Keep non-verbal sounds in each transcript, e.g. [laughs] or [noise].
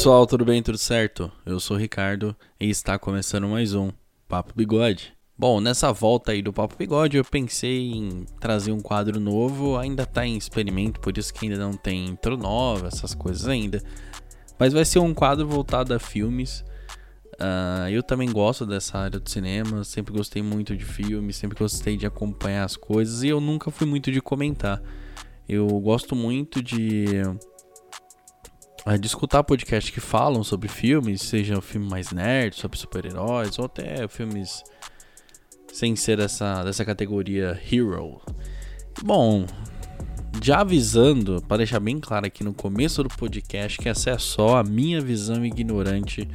Pessoal, tudo bem? Tudo certo? Eu sou o Ricardo e está começando mais um Papo Bigode. Bom, nessa volta aí do Papo Bigode eu pensei em trazer um quadro novo, ainda está em experimento, por isso que ainda não tem intro nova, essas coisas ainda. Mas vai ser um quadro voltado a filmes. Uh, eu também gosto dessa área do cinema, sempre gostei muito de filmes, sempre gostei de acompanhar as coisas e eu nunca fui muito de comentar. Eu gosto muito de é, de escutar podcasts que falam sobre filmes, seja um filme mais nerd, sobre super-heróis, ou até filmes sem ser essa, dessa categoria hero. Bom, já avisando, para deixar bem claro aqui no começo do podcast, que essa é só a minha visão ignorante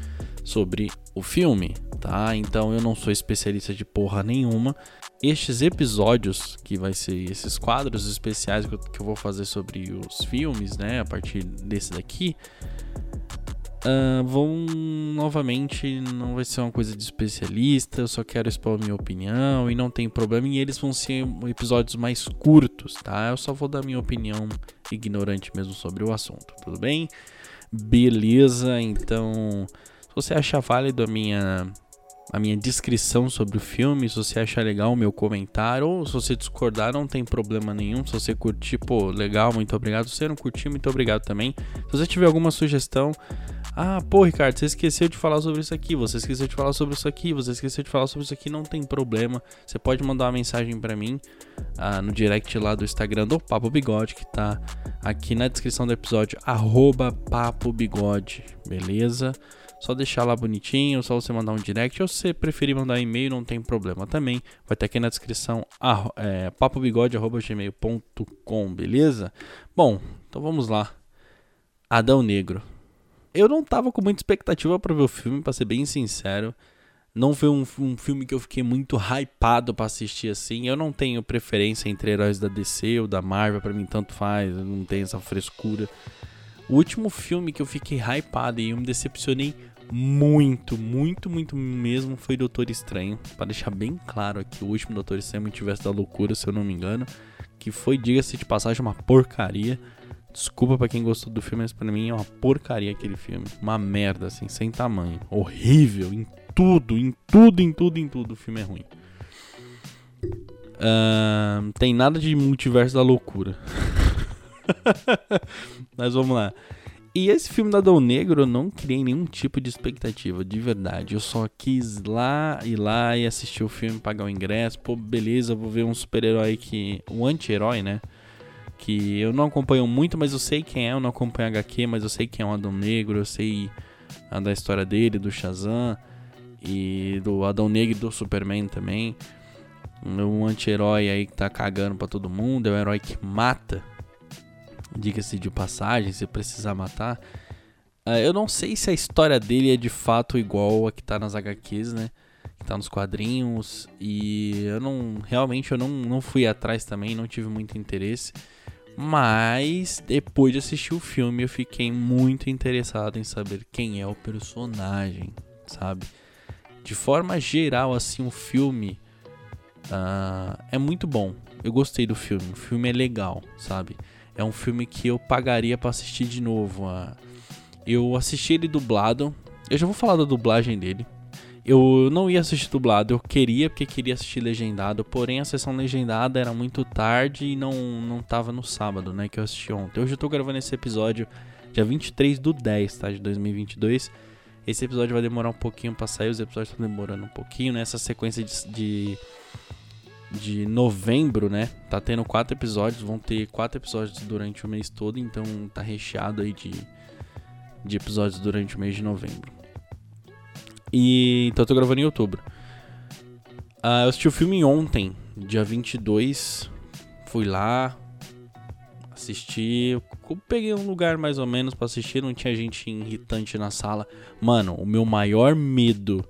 sobre o filme, tá? Então eu não sou especialista de porra nenhuma. Estes episódios, que vai ser esses quadros especiais que eu, vou fazer sobre os filmes, né? A partir desse daqui, uh, vão novamente. Não vai ser uma coisa de especialista, eu só quero expor minha opinião e não tem problema. E eles vão ser episódios mais curtos, tá? Eu só vou dar minha opinião ignorante mesmo sobre o assunto, tudo bem? Beleza, então você achar válido a minha a minha descrição sobre o filme, se você achar legal o meu comentário, ou se você discordar, não tem problema nenhum. Se você curtir, pô, legal, muito obrigado. Se você não curtir, muito obrigado também. Se você tiver alguma sugestão, ah, pô, Ricardo, você esqueceu de falar sobre isso aqui, você esqueceu de falar sobre isso aqui, você esqueceu de falar sobre isso aqui, não tem problema. Você pode mandar uma mensagem para mim ah, no direct lá do Instagram do Papo Bigode, que tá aqui na descrição do episódio, arroba Papo Bigode, beleza? Só deixar lá bonitinho, só você mandar um direct. Ou se você preferir mandar e-mail, não tem problema também. Vai estar aqui na descrição é, papobigode.gmail.com, beleza? Bom, então vamos lá. Adão Negro. Eu não tava com muita expectativa para ver o filme, para ser bem sincero. Não foi um, um, filme que eu fiquei muito hypado para assistir assim. Eu não tenho preferência entre heróis da DC ou da Marvel, para mim tanto faz, eu não tenho essa frescura. O último filme que eu fiquei hypado e eu me decepcionei muito, muito, muito mesmo foi Doutor Estranho. Para deixar bem claro aqui, o último Doutor Estranho Multiverso da Loucura, se eu não me engano. Que foi, diga-se de passagem, uma porcaria. Desculpa para quem gostou do filme, mas pra mim é uma porcaria aquele filme. Uma merda, assim, sem tamanho. Horrível, em tudo, em tudo, em tudo, em tudo. O filme é ruim. Uh, tem nada de multiverso da loucura. [laughs] [laughs] mas vamos lá. E esse filme da Adão Negro eu não criei nenhum tipo de expectativa, de verdade. Eu só quis lá ir lá e assistir o filme, pagar o ingresso. Pô, beleza, vou ver um super-herói que. Um anti-herói, né? Que eu não acompanho muito, mas eu sei quem é. Eu não acompanho HQ, mas eu sei quem é o Adão Negro. Eu sei a da história dele, do Shazam. E do Adão Negro e do Superman também. Um anti-herói aí que tá cagando pra todo mundo. É um herói que mata diga-se de passagem, se precisar matar. Uh, eu não sei se a história dele é de fato igual a que tá nas HQs, né? Que tá nos quadrinhos. E eu não. Realmente eu não, não fui atrás também, não tive muito interesse. Mas depois de assistir o filme, eu fiquei muito interessado em saber quem é o personagem, sabe? De forma geral, assim, o filme uh, é muito bom. Eu gostei do filme. O filme é legal, sabe? É um filme que eu pagaria para assistir de novo. Ah, eu assisti ele dublado. Eu já vou falar da dublagem dele. Eu não ia assistir dublado, eu queria porque queria assistir legendado, porém a sessão legendada era muito tarde e não, não tava no sábado, né, que eu assisti ontem. Hoje eu tô gravando esse episódio dia 23 do 10, tá, de 2022. Esse episódio vai demorar um pouquinho pra sair, os episódios estão demorando um pouquinho, né, essa sequência de, de de novembro, né? Tá tendo quatro episódios, vão ter quatro episódios durante o mês todo, então tá recheado aí de, de episódios durante o mês de novembro. E então eu tô gravando em outubro. Uh, eu assisti o filme ontem, dia 22. Fui lá, assisti. Peguei um lugar mais ou menos para assistir, não tinha gente irritante na sala. Mano, o meu maior medo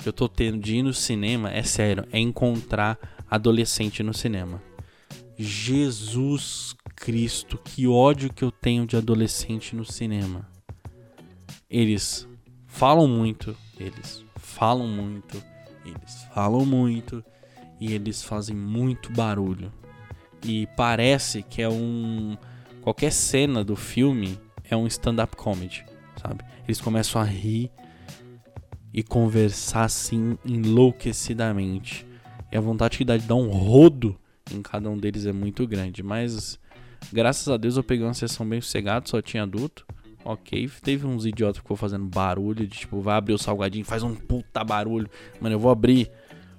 que eu tô tendo de ir no cinema, é sério, é encontrar adolescente no cinema. Jesus Cristo, que ódio que eu tenho de adolescente no cinema. Eles falam muito, eles falam muito, eles falam muito e eles fazem muito barulho. E parece que é um qualquer cena do filme é um stand-up comedy, sabe? Eles começam a rir e conversar assim enlouquecidamente. E a vontade que dá de dar um rodo em cada um deles é muito grande. Mas graças a Deus eu peguei uma sessão bem sossegada, só tinha adulto. Ok, teve uns idiotas que ficou fazendo barulho, de tipo, vai abrir o salgadinho, faz um puta barulho. Mano, eu vou abrir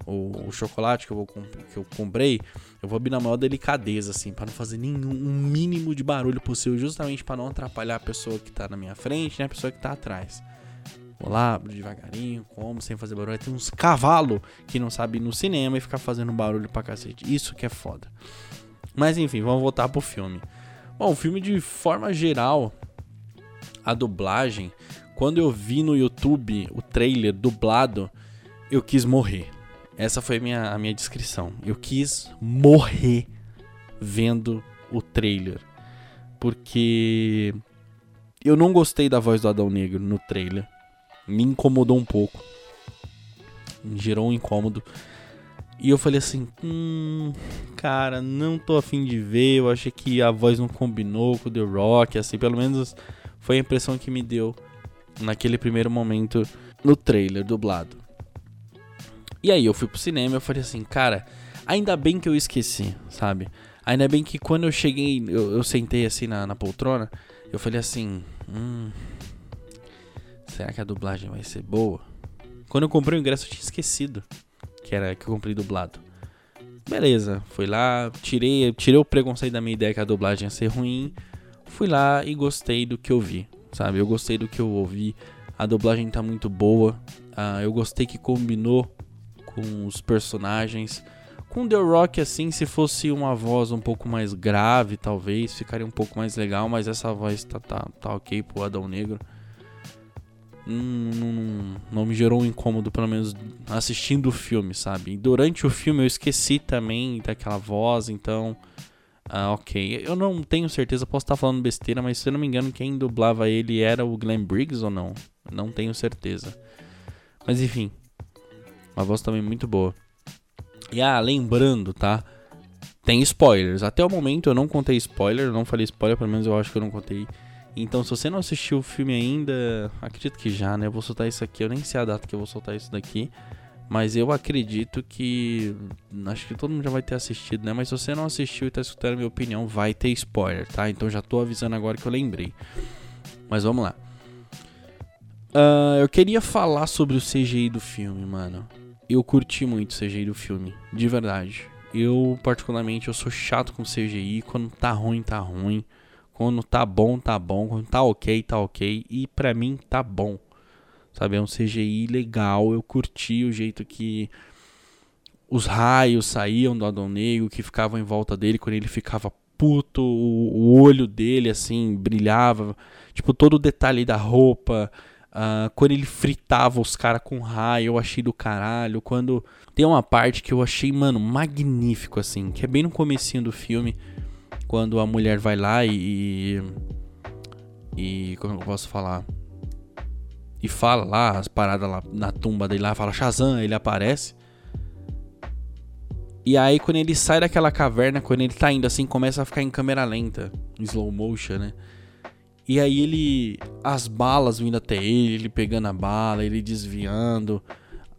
o, o chocolate que eu, vou, que eu comprei, eu vou abrir na maior delicadeza, assim, para não fazer nenhum um mínimo de barulho possível, justamente para não atrapalhar a pessoa que tá na minha frente, né, a pessoa que tá atrás. Vou lá, abro devagarinho, como, sem fazer barulho. Tem uns cavalos que não sabem ir no cinema e ficar fazendo barulho pra cacete. Isso que é foda. Mas enfim, vamos voltar pro filme. Bom, o filme de forma geral, a dublagem, quando eu vi no YouTube o trailer dublado, eu quis morrer. Essa foi minha, a minha descrição. Eu quis morrer vendo o trailer. Porque eu não gostei da voz do Adão Negro no trailer me incomodou um pouco. Me gerou um incômodo. E eu falei assim, hum, cara, não tô afim de ver. Eu achei que a voz não combinou com o The Rock, assim, pelo menos foi a impressão que me deu naquele primeiro momento no trailer dublado. E aí eu fui pro cinema e eu falei assim, cara, ainda bem que eu esqueci, sabe? Ainda bem que quando eu cheguei, eu, eu sentei assim na, na poltrona, eu falei assim, hum, será que a dublagem vai ser boa? Quando eu comprei o ingresso eu tinha esquecido que era que eu comprei dublado. Beleza, fui lá, tirei, tirei o preconceito da minha ideia que a dublagem ia ser ruim. Fui lá e gostei do que eu vi, sabe? Eu gostei do que eu ouvi. A dublagem tá muito boa. Uh, eu gostei que combinou com os personagens. Com The Rock, assim, se fosse uma voz um pouco mais grave, talvez, ficaria um pouco mais legal. Mas essa voz tá, tá, tá ok pro Adão Negro não, não, não, me gerou um incômodo, pelo menos assistindo o filme, sabe? E durante o filme eu esqueci também daquela voz, então. Ah, ok. Eu não tenho certeza, posso estar falando besteira, mas se eu não me engano, quem dublava ele era o Glenn Briggs ou não? Não tenho certeza. Mas enfim, uma voz também muito boa. E ah, lembrando, tá? Tem spoilers. Até o momento eu não contei spoiler, não falei spoiler, pelo menos eu acho que eu não contei então, se você não assistiu o filme ainda, acredito que já, né? Eu vou soltar isso aqui. Eu nem sei a data que eu vou soltar isso daqui. Mas eu acredito que. Acho que todo mundo já vai ter assistido, né? Mas se você não assistiu e tá escutando a minha opinião, vai ter spoiler, tá? Então já tô avisando agora que eu lembrei. Mas vamos lá. Uh, eu queria falar sobre o CGI do filme, mano. Eu curti muito o CGI do filme, de verdade. Eu, particularmente, eu sou chato com CGI. Quando tá ruim, tá ruim. Quando tá bom, tá bom. Quando tá ok, tá ok. E pra mim tá bom. Sabe? É um CGI legal. Eu curti o jeito que os raios saíam do Adão Negro, que ficavam em volta dele quando ele ficava puto, o, olho dele assim brilhava, tipo todo o detalhe da roupa, uh, quando ele fritava os caras com raio, eu achei do caralho. Quando tem uma parte que eu achei, mano, magnífico assim, que é bem no comecinho do filme, quando a mulher vai lá e. E. Como eu posso falar? E fala lá as paradas lá na tumba dele lá, fala Shazam, ele aparece. E aí quando ele sai daquela caverna, quando ele tá indo assim, começa a ficar em câmera lenta, em slow motion, né? E aí ele. As balas vindo até ele, ele pegando a bala, ele desviando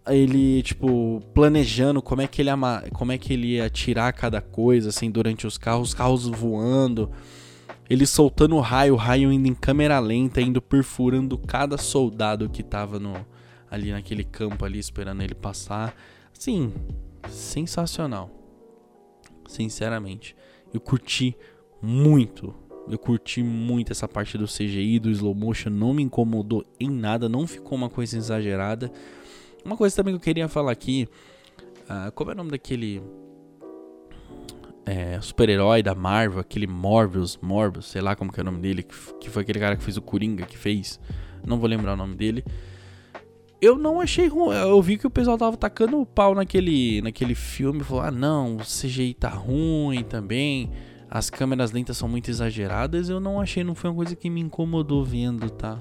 ele, tipo, planejando como é que ele ama, como é que ele ia tirar cada coisa, assim, durante os carros, os carros voando, ele soltando o raio, o raio indo em câmera lenta, indo perfurando cada soldado que tava no, ali naquele campo ali, esperando ele passar. Assim, sensacional. Sinceramente. Eu curti muito. Eu curti muito essa parte do CGI, do slow motion, não me incomodou em nada, não ficou uma coisa exagerada. Uma coisa também que eu queria falar aqui. Uh, como é o nome daquele é, super-herói da Marvel, aquele Morbius, Morbius, sei lá como que é o nome dele, que, que foi aquele cara que fez o Coringa, que fez. Não vou lembrar o nome dele. Eu não achei ruim. Eu vi que o pessoal tava tacando o pau naquele, naquele filme. Falou: ah, não, o CGI tá ruim também. As câmeras lentas são muito exageradas. Eu não achei, não foi uma coisa que me incomodou vendo, tá?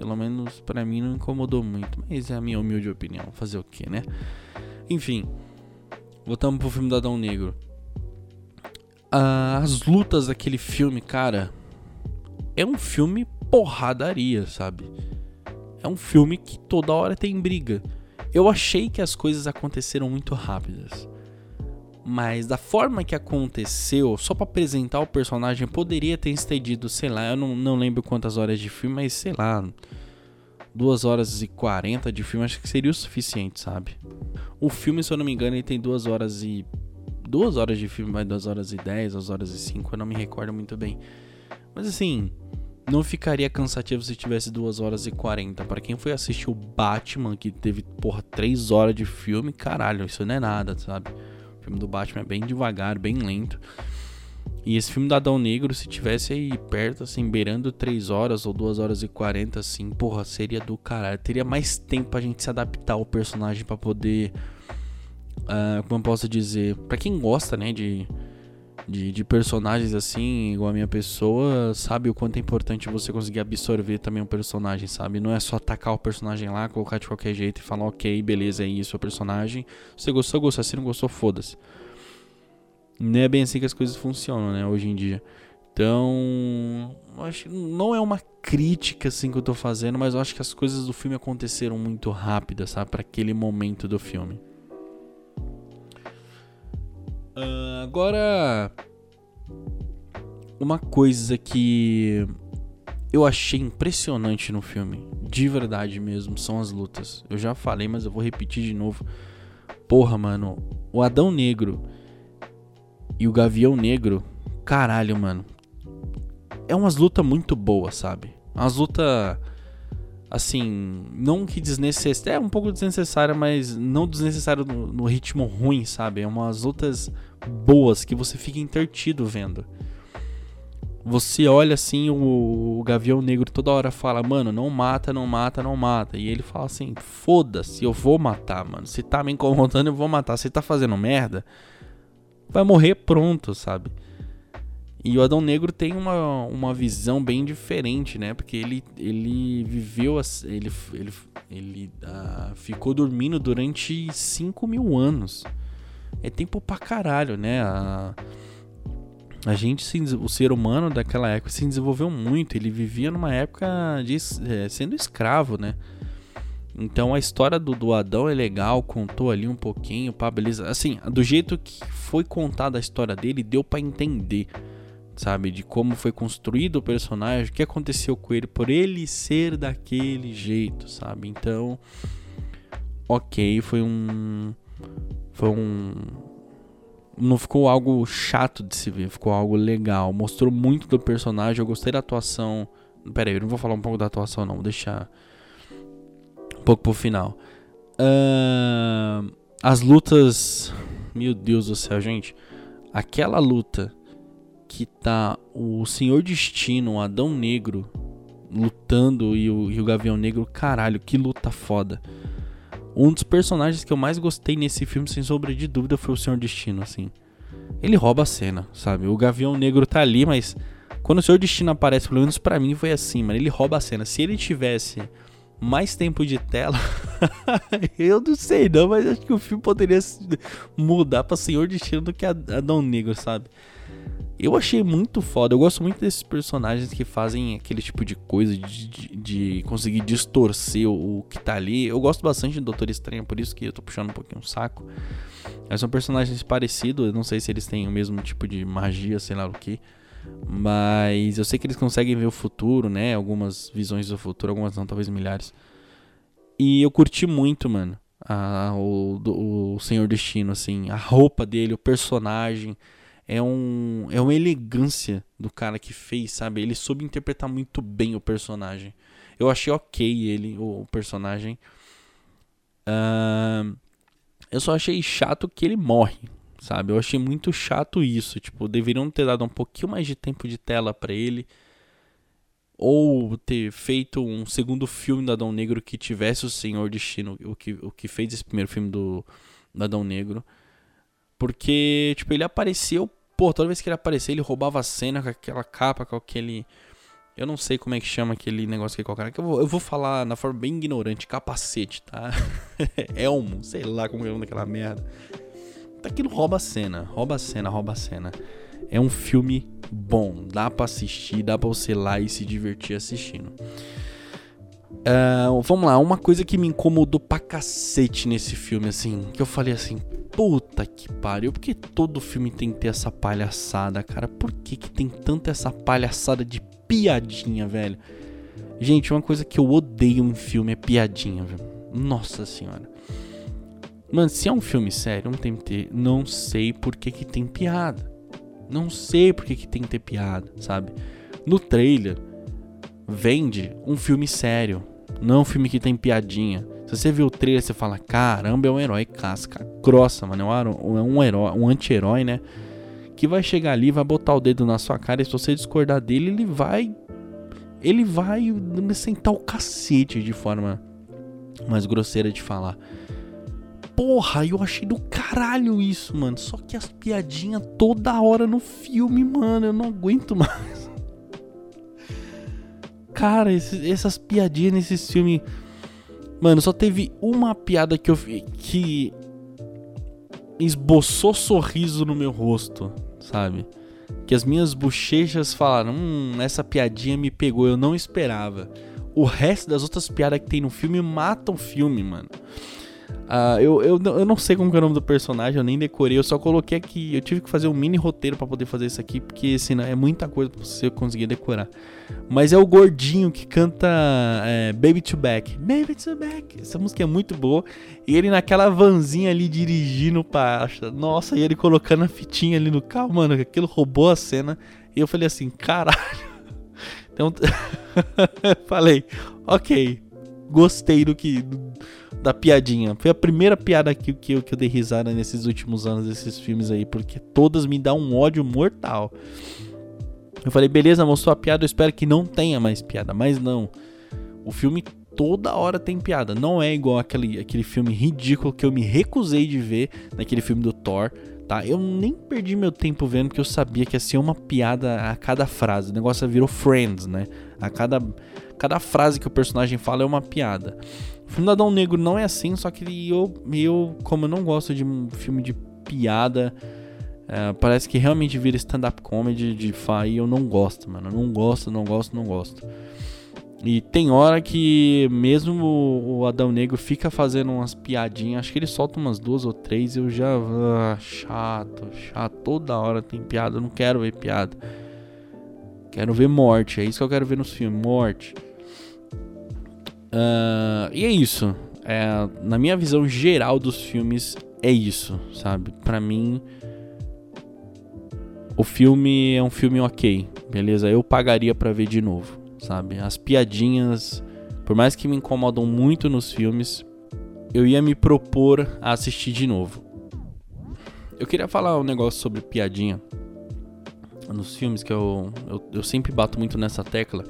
Pelo menos para mim não incomodou muito, mas é a minha humilde opinião. Fazer o que, né? Enfim, voltamos pro filme do Adão Negro. Ah, as lutas daquele filme, cara, é um filme porradaria, sabe? É um filme que toda hora tem briga. Eu achei que as coisas aconteceram muito rápidas. Mas da forma que aconteceu, só para apresentar o personagem, poderia ter estendido, sei lá, eu não, não lembro quantas horas de filme, mas sei lá, 2 horas e 40 de filme, acho que seria o suficiente, sabe? O filme, se eu não me engano, ele tem 2 horas e. 2 horas de filme, vai 2 horas e 10, 2 horas e 5, eu não me recordo muito bem. Mas assim, não ficaria cansativo se tivesse 2 horas e 40. Para quem foi assistir o Batman, que teve, porra, 3 horas de filme, caralho, isso não é nada, sabe? O filme do Batman é bem devagar, bem lento. E esse filme do Adão Negro, se tivesse aí perto, assim, beirando 3 horas ou 2 horas e 40, assim, porra, seria do caralho. Teria mais tempo pra gente se adaptar ao personagem para poder. Uh, como eu posso dizer? para quem gosta, né, de de, de, personagens assim, igual a minha pessoa, sabe o quanto é importante você conseguir absorver também um personagem, sabe? Não é só atacar o personagem lá, colocar de qualquer jeito e falar, ok, beleza, é isso, é o personagem. Se gostou, gostou. Se não gostou, foda-se. Não é bem assim que as coisas funcionam, né, hoje em dia. Então, acho não é uma crítica assim que eu tô fazendo, mas eu acho que as coisas do filme aconteceram muito rápidas, sabe, para aquele momento do filme. Uh, agora, uma coisa que eu achei impressionante no filme, de verdade mesmo, são as lutas. Eu já falei, mas eu vou repetir de novo. Porra, mano, o Adão Negro e o Gavião Negro, caralho, mano. É umas lutas muito boas, sabe? Umas lutas assim, não que desnecessária, é um pouco desnecessária, mas não desnecessária no, no, ritmo ruim, sabe? É umas lutas boas que você fica intertido vendo. Você olha assim, o, o Gavião Negro toda hora fala, mano, não mata, não mata, não mata. E ele fala assim, foda-se, eu vou matar, mano. Se tá me incomodando, eu vou matar. Se tá fazendo merda, vai morrer pronto, sabe? E o Adão Negro tem uma, uma visão bem diferente, né? Porque ele, ele viveu, ele, ele, ele uh, ficou dormindo durante 5 mil anos. É tempo pra caralho, né? A, a gente, o ser humano daquela época se desenvolveu muito. Ele vivia numa época de, é, sendo escravo, né? Então a história do, do Adão é legal, contou ali um pouquinho, pá, beleza. Assim, do jeito que foi contada a história dele, deu para entender sabe? De como foi construído o personagem, o que aconteceu com ele, por ele ser daquele jeito, sabe? Então, ok, foi um. Foi um. Não ficou algo chato de se ver, ficou algo legal. Mostrou muito do personagem, eu gostei da atuação. Pera aí, eu não vou falar um pouco da atuação, não, vou deixar um pouco pro final. Uh, as lutas. Meu Deus do céu, gente. Aquela luta que tá o Senhor Destino, o Adão Negro, lutando e o, e o Gavião Negro, caralho, que luta foda. Um dos personagens que eu mais gostei nesse filme, sem sombra de dúvida, foi o Senhor Destino, assim. Ele rouba a cena, sabe? O Gavião Negro tá ali, mas quando o Senhor Destino aparece, pelo menos pra mim foi assim, mano. Ele rouba a cena. Se ele tivesse mais tempo de tela, [laughs] eu não sei não, mas acho que o filme poderia mudar pra Senhor Destino do que Adão Negro, sabe? Eu achei muito foda. Eu gosto muito desses personagens que fazem aquele tipo de coisa de, de, de conseguir distorcer o, que tá ali. Eu gosto bastante do Doutor Estranho, por isso que eu tô puxando um pouquinho o saco. Mas são personagens parecidos. Eu não sei se eles têm o mesmo tipo de magia, sei lá o que. Mas eu sei que eles conseguem ver o futuro, né? Algumas visões do futuro, algumas não, talvez milhares. E eu curti muito, mano. A, o, o Senhor Destino, assim. A roupa dele, o personagem é, um, é uma elegância do cara que fez, sabe? Ele soube interpretar muito bem o personagem. Eu achei ok ele, o, personagem. Uh, eu só achei chato que ele morre, sabe? Eu achei muito chato isso. Tipo, deveriam ter dado um pouquinho mais de tempo de tela para ele. Ou ter feito um segundo filme do Adão Negro que tivesse o Senhor Destino, o que, o que fez esse primeiro filme do, do Adão Negro. Porque, tipo, ele apareceu Pô, toda vez que ele aparecia, ele roubava a cena com aquela capa, com aquele. Eu não sei como é que chama aquele negócio que colocaram. Que eu, vou, eu vou falar na forma bem ignorante, capacete, tá? [laughs] Elmo, sei lá como é o nome daquela merda. Tá aquilo rouba a cena, rouba a cena, rouba a cena. É um filme bom, dá para assistir, dá pra você ir lá e se divertir assistindo. Uh, vamos lá, uma coisa que me incomodou pra cacete nesse filme, assim, que eu falei assim, puta que pariu, por que todo filme tem que ter essa palhaçada, cara? Por que, que tem tanta essa palhaçada de piadinha, velho? Gente, uma coisa que eu odeio em filme é piadinha, velho. Nossa senhora. Mano, se é um filme sério, não tem que ter. Não sei por que, que tem piada. Não sei por que, que tem que ter piada, sabe? No trailer, vende um filme sério. Não um filme que tem piadinha. Se você vê o trailer, você fala: caramba, é um herói casca grossa, mano. É um herói, um anti-herói, né? Que vai chegar ali, vai botar o dedo na sua cara. E se você discordar dele, ele vai. Ele vai sentar o cacete de forma mais grosseira de falar. Porra, eu achei do caralho isso, mano. Só que as piadinhas toda hora no filme, mano. Eu não aguento mais. Cara, esses, essas piadinhas nesses filmes. Mano, só teve uma piada que eu que esboçou sorriso no meu rosto, sabe? Que as minhas bochechas falaram: Hum, essa piadinha me pegou, eu não esperava. O resto das outras piadas que tem no filme matam o filme, mano. Uh, eu, eu, eu não sei como é o nome do personagem, eu nem decorei, eu só coloquei aqui. Eu tive que fazer um mini roteiro para poder fazer isso aqui, porque senão é muita coisa pra você conseguir decorar. Mas é o gordinho que canta é, Baby to Back. Baby to Back. Essa música é muito boa. E ele naquela vanzinha ali dirigindo pra. Nossa, e ele colocando a fitinha ali no carro, mano, aquilo roubou a cena. E eu falei assim, caralho. [laughs] Então, [laughs] falei, ok, gostei do que da piadinha. Foi a primeira piada que, que, eu, que eu dei risada nesses últimos anos desses filmes aí, porque todas me dão um ódio mortal. Eu falei, beleza, mostrou a piada, eu espero que não tenha mais piada, mas não. O filme toda hora tem piada. Não é igual aquele, aquele filme ridículo que eu me recusei de ver naquele filme do Thor, tá? Eu nem perdi meu tempo vendo porque eu sabia que ia ser uma piada a cada frase. O negócio virou Friends, né? A cada, cada frase que o personagem fala é uma piada. O filme do Adão Negro não é assim, só que eu, eu como eu não gosto de um filme de piada, é, parece que realmente vira stand-up comedy de fa e eu não gosto, mano. Não gosto, não gosto, não gosto. E tem hora que mesmo o Adão Negro fica fazendo umas piadinhas, acho que ele solta umas duas ou três, eu já. Ah, chato, chato. Toda hora tem piada, eu não quero ver piada. Quero ver morte, é isso que eu quero ver nos filmes, morte. Uh, e é isso. É, na minha visão geral dos filmes, é isso, sabe? Para mim, o filme é um filme ok, beleza? Eu pagaria para ver de novo, sabe? As piadinhas, por mais que me incomodam muito nos filmes, eu ia me propor a assistir de novo. Eu queria falar um negócio sobre piadinha nos filmes que eu, eu, eu sempre bato muito nessa tecla.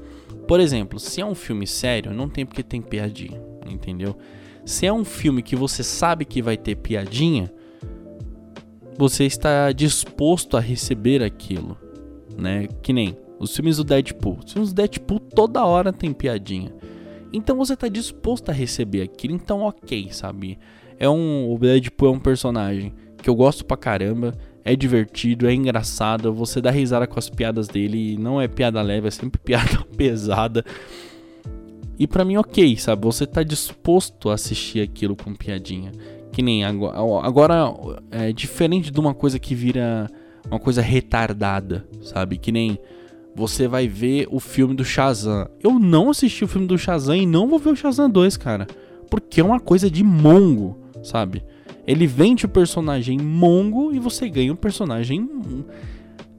Por exemplo, se é um filme sério, não tem porque tem piadinha, entendeu? Se é um filme que você sabe que vai ter piadinha, você está disposto a receber aquilo, né? Que nem os filmes do Deadpool. Os filmes do Deadpool toda hora tem piadinha. Então você está disposto a receber aquilo, então ok, sabe? É um, o Deadpool é um personagem que eu gosto pra caramba é divertido, é engraçado, você dá risada com as piadas dele, não é piada leve, é sempre [laughs] piada pesada. E para mim, ok, sabe? Você tá disposto a assistir aquilo com piadinha. Que nem agora. Agora é diferente de uma coisa que vira uma coisa retardada, sabe? Que nem você vai ver o filme do Shazam. Eu não assisti o filme do Shazam e não vou ver o Shazam 2, cara. Porque é uma coisa de mongo, sabe? Ele vende o personagem mongo e você ganha um personagem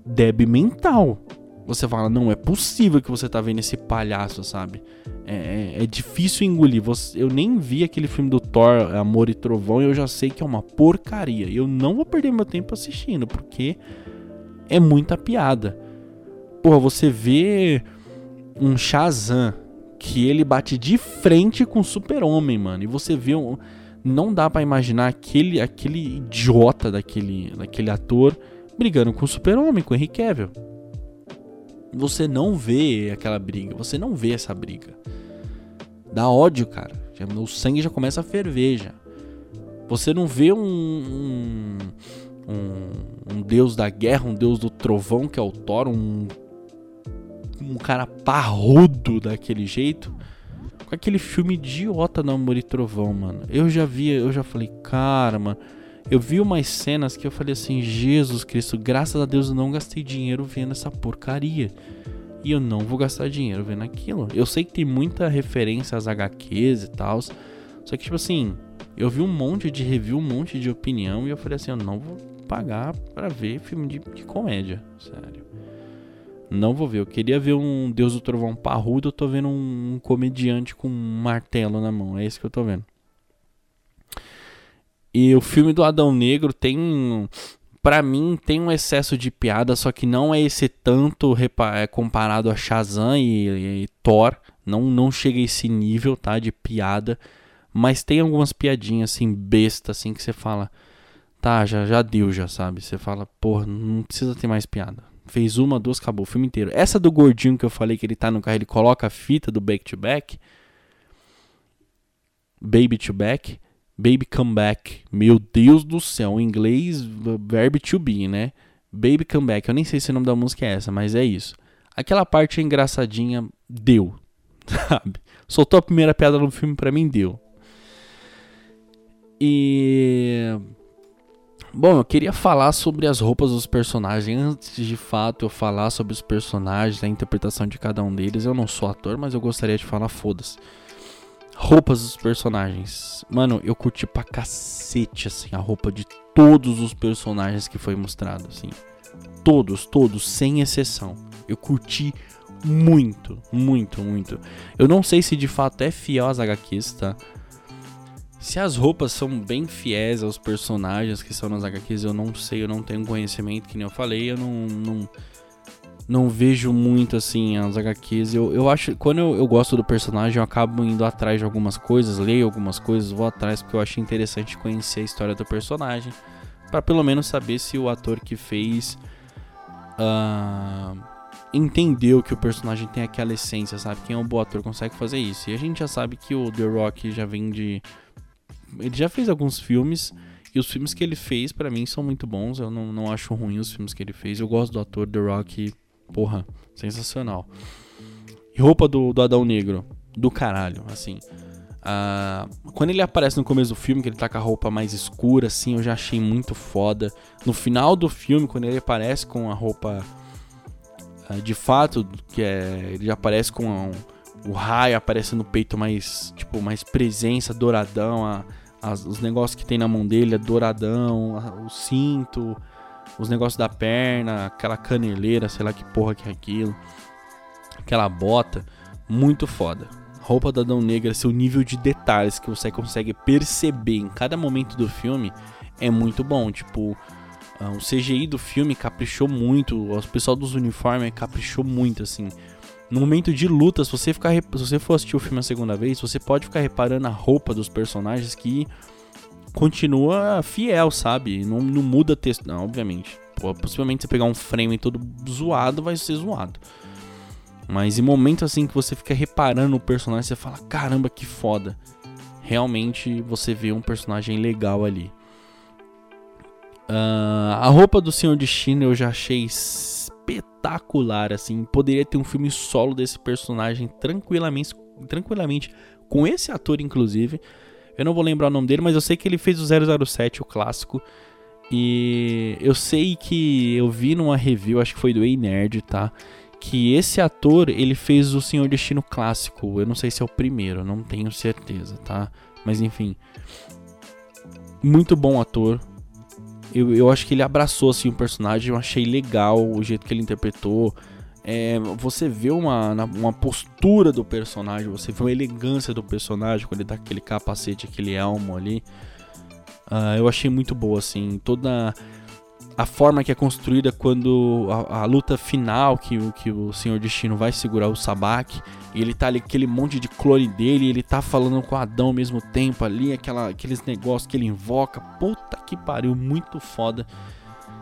débil mental. Você fala, não é possível que você tá vendo esse palhaço, sabe? É, é, é difícil engolir. Você, eu nem vi aquele filme do Thor, Amor e Trovão, e eu já sei que é uma porcaria. Eu não vou perder meu tempo assistindo, porque é muita piada. Porra, você vê um Shazam que ele bate de frente com o Super-Homem, mano. E você vê um não dá para imaginar aquele, aquele idiota daquele, daquele ator brigando com o super-homem, com o Henry Cavill. Você não vê aquela briga, você não vê essa briga. Dá ódio, cara. Já, o sangue já começa a ferver já. Você não vê um, um, um, um deus da guerra, um deus do trovão, que é o Thor, um, um cara parrudo daquele jeito. Com aquele filme idiota do Amor e Trovão, mano. Eu já vi, eu já falei, cara, mano. Eu vi umas cenas que eu falei assim, Jesus Cristo, graças a Deus eu não gastei dinheiro vendo essa porcaria. E eu não vou gastar dinheiro vendo aquilo. Eu sei que tem muita referência às HQs e tal. Só que, tipo assim, eu vi um monte de review, um monte de opinião. E eu falei assim, eu não vou pagar para ver filme de, de, comédia. Sério. Não vou ver. Eu queria ver um Deus do Trovão parrudo. Eu tô vendo um, comediante com um martelo na mão. É isso que eu tô vendo. E o filme do Adão Negro tem para mim tem um excesso de piada, só que não é esse tanto é comparado a Shazam e, e, Thor, não não chega a esse nível, tá, de piada, mas tem algumas piadinhas assim besta assim que você fala, tá, já já deu já, sabe? Você fala, porra, não precisa ter mais piada. Fez uma, duas, acabou o filme inteiro. Essa do gordinho que eu falei que ele tá no carro, ele coloca a fita do back to back, baby to back, Baby Come Back. Meu Deus do céu, em inglês, verb to be, né? Baby Come Back. Eu nem sei se o nome da música é essa, mas é isso. Aquela parte engraçadinha deu, [laughs] sabe? Soltou a primeira piada no filme, pra mim deu. E. Bom, eu queria falar sobre as roupas dos personagens. Antes de fato eu falar sobre os personagens, a interpretação de cada um deles. Eu não sou ator, mas eu gostaria de falar, foda-se roupas dos personagens. Mano, eu curti pra cacete, assim, a roupa de todos os personagens que foi mostrado, assim. Todos, todos, sem exceção. Eu curti muito, muito, muito. Eu não sei se de fato é fiel às HQs, tá? Se as roupas são bem fiéis aos personagens que são nas HQs, eu não sei, eu não tenho conhecimento, que nem eu falei, eu não, não não vejo muito assim as HQs. Eu, eu acho quando eu, eu gosto do personagem, eu acabo indo atrás de algumas coisas, leio algumas coisas, vou atrás porque eu acho interessante conhecer a história do personagem, para pelo menos saber se o ator que fez uh, entendeu que o personagem tem aquela essência, sabe? Quem é um bom ator consegue fazer isso. E a gente já sabe que o The Rock já vem de ele já fez alguns filmes e os filmes que ele fez, para mim, são muito bons. Eu não, não acho ruim os filmes que ele fez. Eu gosto do ator The Rock Porra, sensacional. E roupa do, do Adão Negro, do caralho, assim. Ah, quando ele aparece no começo do filme, que ele tá com a roupa mais escura, assim, eu já achei muito foda. No final do filme, quando ele aparece com a roupa ah, de fato, que é. Ele já aparece com um, o raio aparece no peito mais, tipo, mais presença, douradão, a, as, os negócios que tem na mão dele é douradão, a, o cinto, os negócios da perna, aquela caneleira, sei lá que porra que é aquilo, aquela bota, muito foda. Roupa da Adão Negra, seu nível de detalhes que você consegue perceber em cada momento do filme é muito bom. Tipo, uh, o CGI do filme caprichou muito, o pessoal dos uniformes caprichou muito, assim. No momento de luta, se você, ficar, se você for assistir o filme a segunda vez, você pode ficar reparando a roupa dos personagens que continua fiel, sabe? Não, não muda texto. Não, obviamente. Pô, possivelmente você pegar um frame todo zoado, vai ser zoado. Mas em momentos assim que você fica reparando o personagem, você fala: caramba, que foda. Realmente você vê um personagem legal ali. Uh, a roupa do Senhor Destino eu já achei espetacular, assim. Poderia ter um filme solo desse personagem tranquilamente, tranquilamente com esse ator, inclusive. Eu não vou lembrar o nome dele, mas eu sei que ele fez o 007, o clássico. E eu sei que eu vi numa review, acho que foi do Ei Nerd, tá? Que esse ator, ele fez o Senhor Destino clássico. Eu não sei se é o primeiro, não tenho certeza, tá? Mas enfim. Muito bom ator. Eu, eu acho que ele abraçou assim o personagem, eu achei legal o jeito que ele interpretou é, você vê uma, uma postura do personagem, você vê uma elegância do personagem quando ele dá aquele capacete, aquele elmo ali. Uh, eu achei muito boa, assim, toda a forma que é construída quando a, a, luta final que, que o Senhor Destino vai segurar o Sabak e ele tá ali aquele monte de clone dele, ele tá falando com Adão ao mesmo tempo ali, aquela, aqueles negócios que ele invoca. Puta que pariu, muito foda.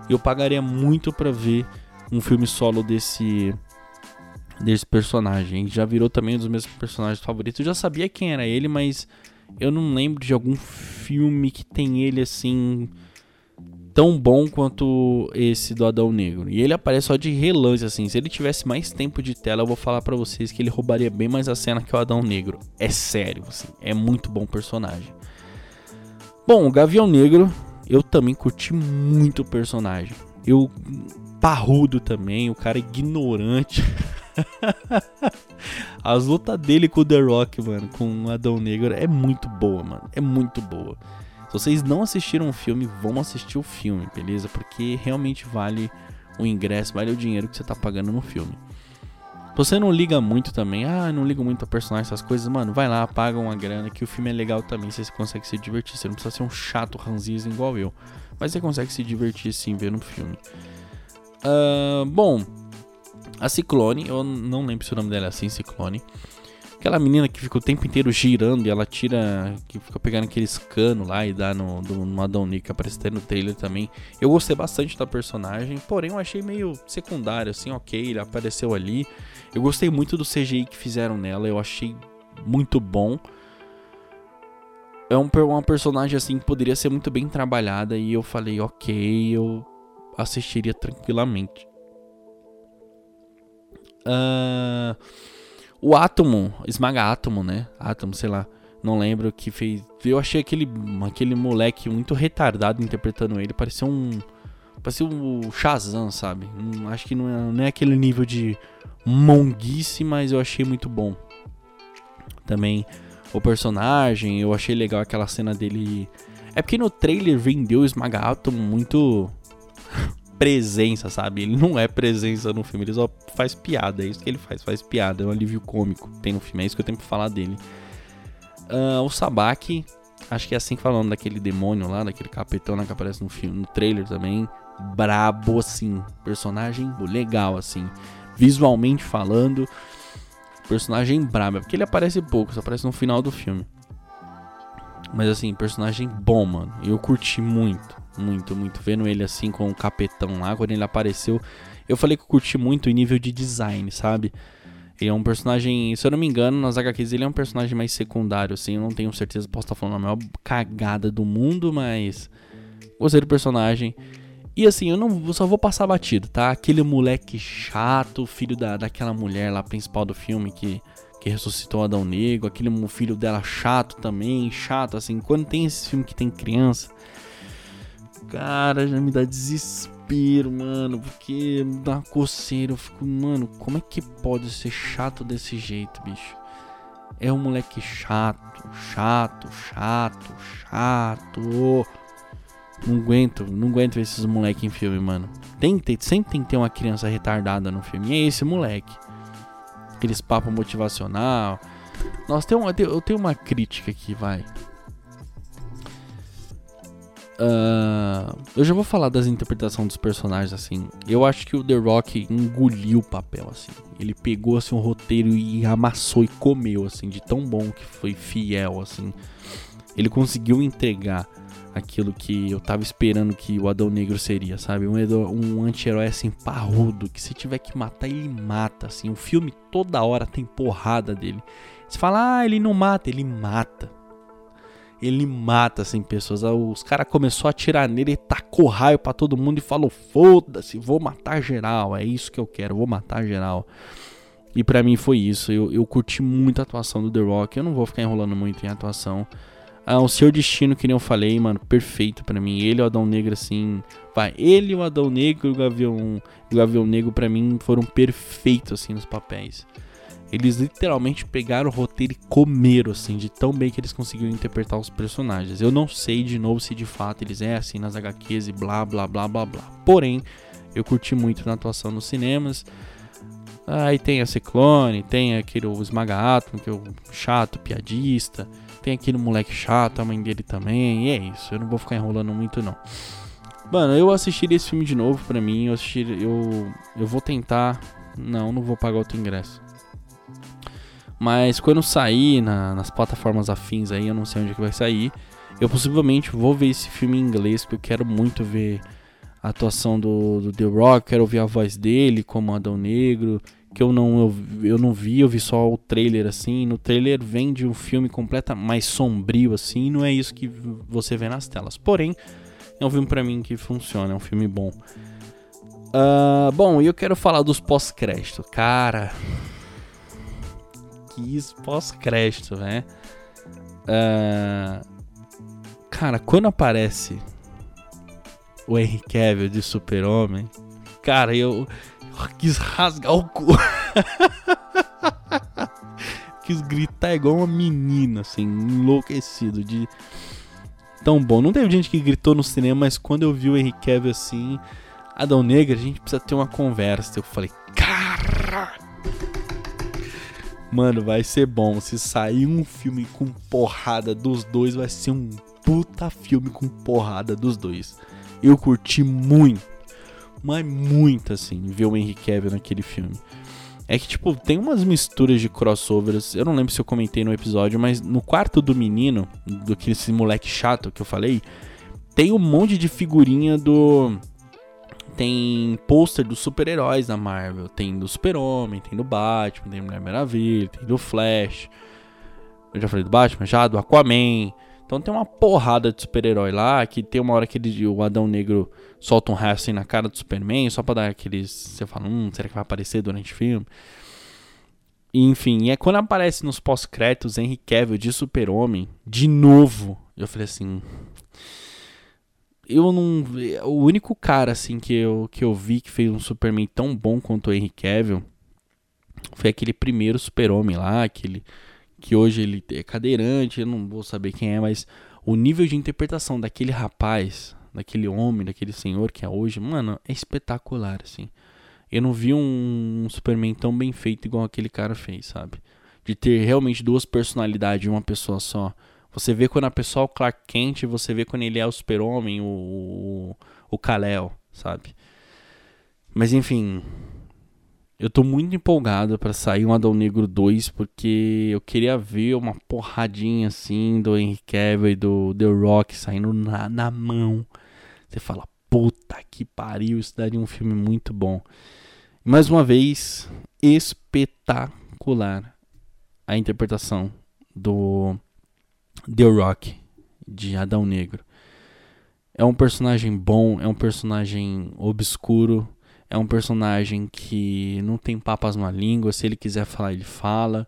Eu pagaria muito pra ver um filme solo desse desse personagem. Já virou também um dos meus personagens favoritos. Eu já sabia quem era ele, mas eu não lembro de algum filme que tem ele assim tão bom quanto esse do Adão Negro. E ele aparece só de relance, assim. Se ele tivesse mais tempo de tela, eu vou falar para vocês que ele roubaria bem mais a cena que o Adão Negro. É sério, assim. É muito bom personagem. Bom, o Gavião Negro, eu também curti muito o personagem. Eu. Parrudo também, o cara ignorante. [laughs] As lutas dele com o The Rock, mano, com o Adão Negro é muito boa, mano. É muito boa. Se vocês não assistiram o filme, vão assistir o filme, beleza? Porque realmente vale o ingresso, vale o dinheiro que você tá pagando no filme. Se você não liga muito também, ah, não ligo muito a personagem, essas coisas, mano, vai lá, paga uma grana, que o filme é legal também, você consegue se divertir. Você não precisa ser um chato ranziza igual eu, mas você consegue se divertir sim vendo o filme. Uh, bom, a Ciclone, eu não lembro se o nome dela é assim, Ciclone. Aquela menina que fica o tempo inteiro girando e ela tira. que fica pegando aqueles canos lá e dá no, do, no Adão Nick, no trailer também. Eu gostei bastante da personagem, porém eu achei meio secundário, assim, ok, ele apareceu ali. Eu gostei muito do CGI que fizeram nela, eu achei muito bom. É um, uma personagem assim que poderia ser muito bem trabalhada e eu falei, ok, eu assistiria tranquilamente. Uh, o Átomo, Esmaga Átomo, né? Átomo, sei lá. Não lembro que fez. Eu achei aquele, aquele moleque muito retardado interpretando ele. Parecia um. Parecia o Shazam, sabe? acho que não é, não é aquele nível de monguice, mas eu achei muito bom. Também o personagem, eu achei legal aquela cena dele. É porque no trailer vendeu Esmaga Átomo muito [laughs] presença, sabe? Ele não é presença no filme, ele só faz piada. É isso que ele faz, faz piada. É um alívio cômico tem no filme. É isso que eu tenho pra falar dele. Uh, o Sabaki, acho que é assim falando daquele demônio lá, daquele capetão lá que aparece no filme, no trailer também. Brabo, assim. Personagem legal, assim. Visualmente falando. Personagem brabo. É porque ele aparece pouco, só aparece no final do filme. Mas assim, personagem bom, mano. Eu curti muito muito, muito. Vendo ele assim com o capetão lá, quando ele apareceu. Eu falei que eu curti muito em nível de design, sabe? Ele é um personagem, se eu não me engano, nas HQs ele é um personagem mais secundário, assim. Eu não tenho certeza, posso estar falando a maior cagada do mundo, mas. Gostei do personagem. E assim, eu não eu só vou passar batido, tá? Aquele moleque chato, filho da, daquela mulher lá principal do filme que, que ressuscitou Adão Negro, aquele filho dela chato também, chato, assim. Quando tem esse filme que tem criança, Cara, já me dá desespero, mano. Porque dá uma coceira. Eu fico, mano, como é que pode ser chato desse jeito, bicho? É um moleque chato, chato, chato, chato. Não aguento, não aguento ver esses moleques em filme, mano. Tem, tem, sempre tem que ter uma criança retardada no filme. E é esse moleque. Aqueles papos motivacional. Nossa, tem uma, eu tenho uma crítica aqui, vai. Uh, eu já vou falar das interpretações dos personagens assim. Eu acho que o The Rock engoliu o papel assim. Ele pegou assim um roteiro e amassou e comeu assim, de tão bom que foi fiel assim. Ele conseguiu entregar aquilo que eu tava esperando que o Adão Negro seria, sabe? Um, um anti-herói assim parrudo, que se tiver que matar, ele mata, assim. O filme toda hora tem porrada dele. Você fala, ah, ele não mata, ele mata ele mata assim pessoas. Os caras começou a atirar nele, tacou raio para todo mundo e falou: "Foda-se, vou matar geral, é isso que eu quero, vou matar geral". E para mim foi isso. Eu, eu curti muito a atuação do The Rock. Eu não vou ficar enrolando muito em atuação. Ah, o seu destino, que nem eu falei, mano, perfeito para mim. Ele e o Adão Negro, assim. Vai, ele, o Adão Negro e o Gavião, o Gavião Negro, para mim, foram perfeitos, assim, nos papéis. Eles literalmente pegaram o roteiro e comeram, assim, de tão bem que eles conseguiram interpretar os personagens. Eu não sei de novo se de fato eles é assim nas HQs e blá blá blá blá blá. Porém, eu curti muito na atuação nos cinemas. Aí tem a Ciclone, tem aquele o Esmaga Atom, que é o chato, piadista. Tem aquele moleque chato, a mãe dele também. E é isso, eu não vou ficar enrolando muito não. Mano, eu assistiria esse filme de novo pra mim. Eu assistir, eu, eu vou tentar. Não, não vou pagar outro ingresso. Mas quando sair na, nas plataformas afins aí, eu não sei onde é que vai sair. Eu possivelmente vou ver esse filme em inglês, porque eu quero muito ver a atuação do, do The Rock, quero ouvir a voz dele como Adão Negro, que eu não, eu, eu não vi, eu vi só o trailer assim. No trailer vem de um filme completamente mais sombrio assim, não é isso que você vê nas telas. Porém, É um filme para mim que funciona, é um filme bom. Uh, bom, e eu quero falar dos pós-créditos. Cara, que pós-crédito, né? Uh, cara, quando aparece o Henry Cavill de Super-Homem, cara, eu, eu quis rasgar o cu. [laughs] quis gritar igual uma menina, assim, enlouquecido de tão bom. Não teve gente que gritou no cinema, mas quando eu vi o Henry Cavill assim, Adão Negra, a gente precisa ter uma conversa. Eu falei, cara, mano, vai ser bom. Se sair um filme com porrada dos dois, vai ser um puta filme com porrada dos dois. Eu curti muito, mas muito assim, ver o Henry Cavill naquele filme. É que, tipo, tem umas misturas de crossovers. Eu não lembro se eu comentei no episódio, mas no quarto do menino, do que esse moleque chato que eu falei, tem um monte de figurinha do. Tem pôster dos super-heróis da Marvel. Tem do Super-Homem, tem do Batman, tem do Mulher Maravilha, tem do Flash. Eu já falei do Batman, já, do Aquaman. Então tem uma porrada de super-herói lá, que tem uma hora que ele, o Adão Negro solta um raio assim na cara do Superman, só pra dar aqueles... Você fala, hum, será que vai aparecer durante o filme? Enfim, é quando aparece nos pós-créditos Henry Cavill de Super-Homem, de novo, eu falei assim... Eu não... O único cara, assim, que eu, que eu vi que fez um Superman tão bom quanto o Henry Cavill foi aquele primeiro Super-Homem lá, aquele que hoje ele é cadeirante, eu não vou saber quem é, mas o nível de interpretação daquele rapaz, daquele homem, daquele senhor que é hoje, mano, é espetacular, assim. Eu não vi um, Superman tão bem feito igual aquele cara fez, sabe? De ter realmente duas personalidades em uma pessoa só. Você vê quando a pessoa é o Clark Kent, você vê quando ele é o Super-Homem, o, o, Kal-El, sabe? Mas enfim, eu tô muito empolgado para sair um Adão Negro 2, porque eu queria ver uma porradinha assim do Henry Cavill e do The Rock saindo na, na mão. Você fala, puta que pariu, isso daria um filme muito bom. Mais uma vez, espetacular a interpretação do The Rock de Adão Negro. É um personagem bom, é um personagem obscuro é um personagem que não tem papas na língua, se ele quiser falar, ele fala.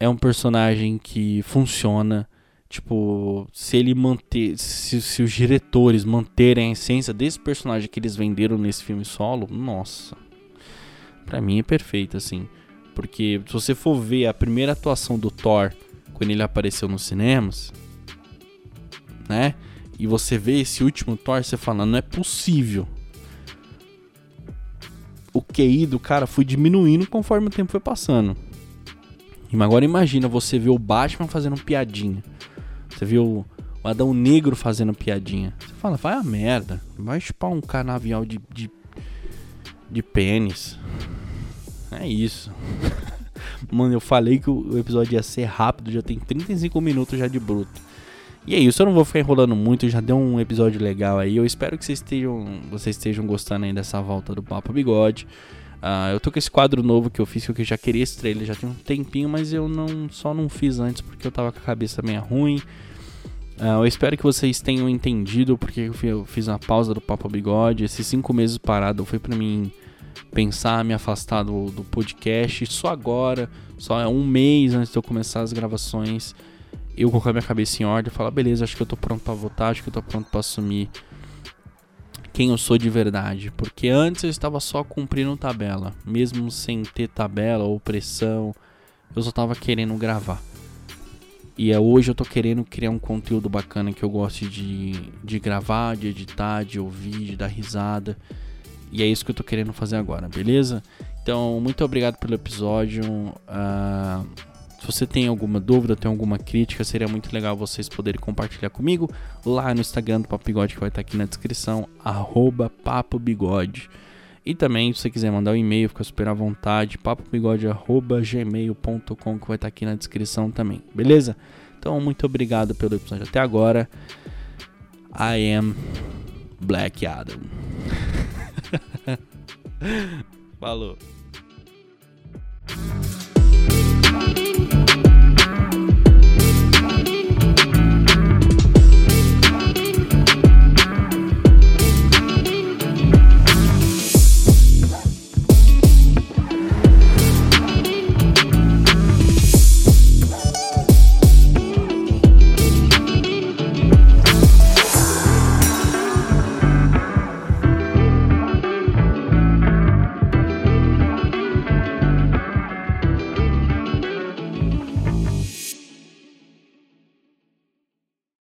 É um personagem que funciona. Tipo, se ele manter. Se, se os diretores manterem a essência desse personagem que eles venderam nesse filme solo, nossa. Pra mim é perfeito, assim. Porque se você for ver a primeira atuação do Thor quando ele apareceu nos cinemas, né? E você vê esse último Thor, você fala, não é possível o QI do cara foi diminuindo conforme o tempo foi passando. E agora imagina você ver o Batman fazendo piadinha. Você viu o Adão Negro fazendo piadinha. Você fala, vai a merda. Vai chupar um canavial de, de, de pênis. É isso. [laughs] Mano, eu falei que o episódio ia ser rápido, já tem 35 minutos já de bruto. E é isso, eu não vou ficar enrolando muito, já deu um episódio legal aí. Eu espero que vocês estejam, vocês estejam gostando aí dessa volta do Papo Bigode. Uh, eu tô com esse quadro novo que eu fiz, que eu já queria esse trailer já tem um tempinho, mas eu não só não fiz antes porque eu tava com a cabeça meio ruim. Uh, eu espero que vocês tenham entendido porque eu fiz uma pausa do Papo Bigode. Esses cinco meses parado foi para mim pensar, me afastar do, do podcast. Só agora, só é um mês antes de eu começar as gravações eu colocar minha cabeça em ordem e falar, beleza, acho que eu tô pronto para votar, acho que eu tô pronto para assumir quem eu sou de verdade. Porque antes eu estava só cumprindo tabela, mesmo sem ter tabela ou pressão, eu só tava querendo gravar. E é hoje eu tô querendo criar um conteúdo bacana que eu goste de, de gravar, de editar, de ouvir, de dar risada. E é isso que eu tô querendo fazer agora, beleza? Então, muito obrigado pelo episódio. Uh, se você tem alguma dúvida, tem alguma crítica, seria muito legal vocês poderem compartilhar comigo lá no Instagram do Papo Bigode, que vai estar aqui na descrição, arroba. E também, se você quiser mandar um e-mail, fica super à vontade, papobigode.gmail.com, que vai estar aqui na descrição também, beleza? Então, muito obrigado pelo episódio até agora. I am Black Adam. [laughs] Falou.